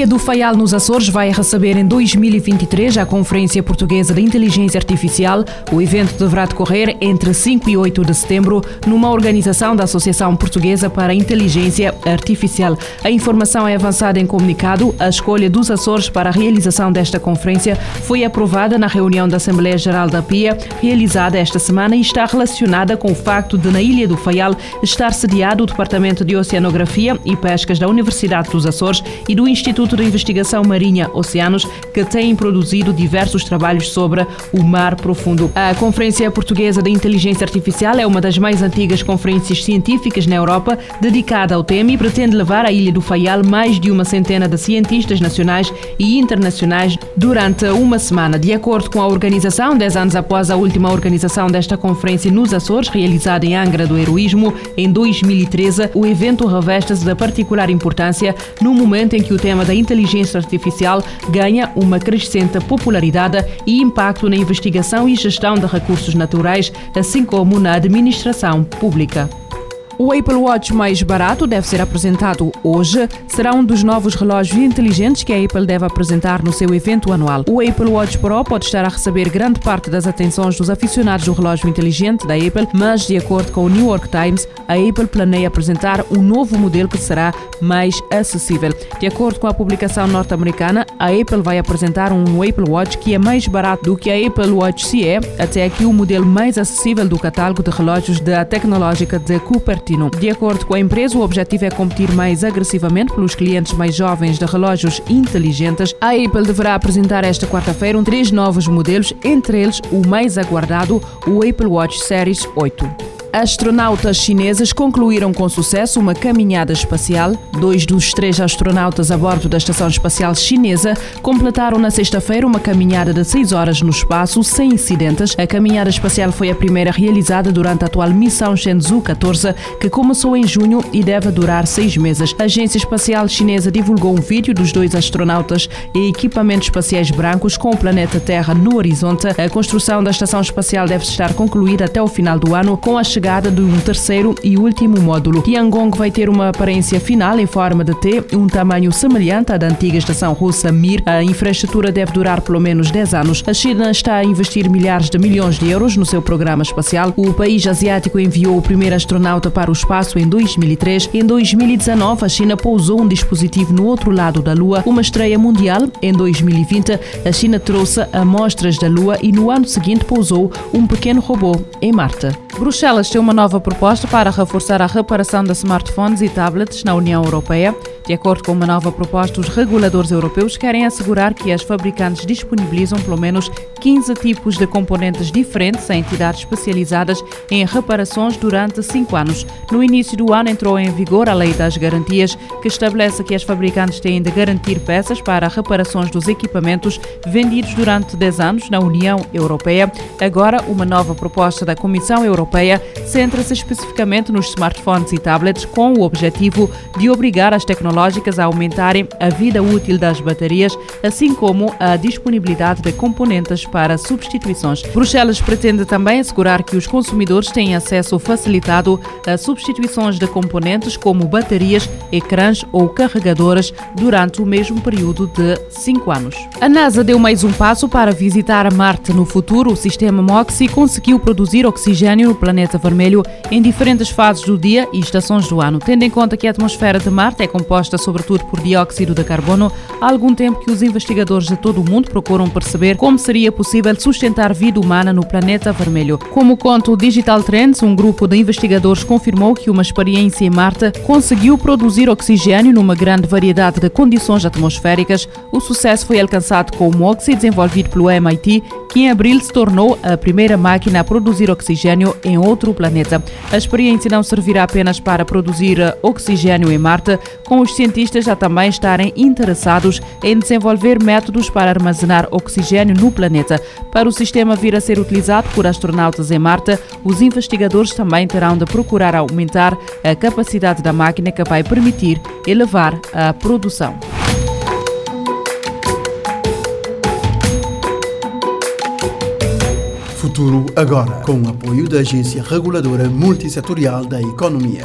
Ilha do Faial, nos Açores, vai receber em 2023 a Conferência Portuguesa de Inteligência Artificial. O evento deverá decorrer entre 5 e 8 de setembro, numa organização da Associação Portuguesa para a Inteligência Artificial. A informação é avançada em comunicado. A escolha dos Açores para a realização desta conferência foi aprovada na reunião da Assembleia Geral da PIA, realizada esta semana, e está relacionada com o facto de, na Ilha do Faial, estar sediado o Departamento de Oceanografia e Pescas da Universidade dos Açores e do Instituto de Investigação Marinha Oceanos, que têm produzido diversos trabalhos sobre o mar profundo. A Conferência Portuguesa de Inteligência Artificial é uma das mais antigas conferências científicas na Europa dedicada ao tema e pretende levar à Ilha do Faial mais de uma centena de cientistas nacionais e internacionais durante uma semana. De acordo com a organização, dez anos após a última organização desta conferência nos Açores, realizada em Angra do Heroísmo em 2013, o evento reveste-se da particular importância no momento em que o tema da inteligência artificial ganha uma crescente popularidade e impacto na investigação e gestão de recursos naturais, assim como na administração pública. O Apple Watch mais barato deve ser apresentado hoje. Será um dos novos relógios inteligentes que a Apple deve apresentar no seu evento anual. O Apple Watch Pro pode estar a receber grande parte das atenções dos aficionados do relógio inteligente da Apple, mas, de acordo com o New York Times, a Apple planeia apresentar um novo modelo que será mais acessível. De acordo com a publicação norte-americana, a Apple vai apresentar um Apple Watch que é mais barato do que a Apple Watch CE, até aqui o modelo mais acessível do catálogo de relógios da tecnológica de Cupertino. De acordo com a empresa, o objetivo é competir mais agressivamente pelos clientes mais jovens de relógios inteligentes. A Apple deverá apresentar esta quarta-feira um três novos modelos, entre eles o mais aguardado, o Apple Watch Series 8. Astronautas chineses concluíram com sucesso uma caminhada espacial. Dois dos três astronautas a bordo da Estação Espacial Chinesa completaram na sexta-feira uma caminhada de seis horas no espaço, sem incidentes. A caminhada espacial foi a primeira realizada durante a atual missão Shenzhou 14, que começou em junho e deve durar seis meses. A Agência Espacial Chinesa divulgou um vídeo dos dois astronautas e equipamentos espaciais brancos com o planeta Terra no horizonte. A construção da Estação Espacial deve estar concluída até o final do ano, com a chegada de um terceiro e último módulo. Tiangong vai ter uma aparência final em forma de T, um tamanho semelhante à da antiga estação russa Mir. A infraestrutura deve durar pelo menos 10 anos. A China está a investir milhares de milhões de euros no seu programa espacial. O país asiático enviou o primeiro astronauta para o espaço em 2003. Em 2019, a China pousou um dispositivo no outro lado da Lua, uma estreia mundial. Em 2020, a China trouxe amostras da Lua e no ano seguinte pousou um pequeno robô em Marte. Bruxelas tem uma nova proposta para reforçar a reparação de smartphones e tablets na União Europeia. De acordo com uma nova proposta, os reguladores europeus querem assegurar que as fabricantes disponibilizam pelo menos 15 tipos de componentes diferentes a entidades especializadas em reparações durante cinco anos. No início do ano entrou em vigor a Lei das Garantias, que estabelece que as fabricantes têm de garantir peças para reparações dos equipamentos vendidos durante 10 anos na União Europeia. Agora, uma nova proposta da Comissão Europeia centra-se especificamente nos smartphones e tablets com o objetivo de obrigar as tecnologias tecnológicas a aumentarem a vida útil das baterias, assim como a disponibilidade de componentes para substituições. Bruxelas pretende também assegurar que os consumidores têm acesso facilitado a substituições de componentes como baterias, ecrãs ou carregadores durante o mesmo período de 5 anos. A NASA deu mais um passo para visitar Marte no futuro. O sistema MOXIE conseguiu produzir oxigênio no planeta vermelho em diferentes fases do dia e estações do ano, tendo em conta que a atmosfera de Marte é composta composta sobretudo por dióxido de carbono, há algum tempo que os investigadores de todo o mundo procuram perceber como seria possível sustentar vida humana no planeta vermelho. Como conta o Digital Trends, um grupo de investigadores confirmou que uma experiência em Marte conseguiu produzir oxigênio numa grande variedade de condições atmosféricas. O sucesso foi alcançado com o MOXIE, desenvolvido pelo MIT, que em abril se tornou a primeira máquina a produzir oxigênio em outro planeta. A experiência não servirá apenas para produzir oxigênio em Marte, com os os cientistas já também estarem interessados em desenvolver métodos para armazenar oxigênio no planeta. Para o sistema vir a ser utilizado por astronautas em Marte, os investigadores também terão de procurar aumentar a capacidade da máquina que vai permitir elevar a produção. Futuro agora, com o apoio da Agência Reguladora Multissetorial da Economia.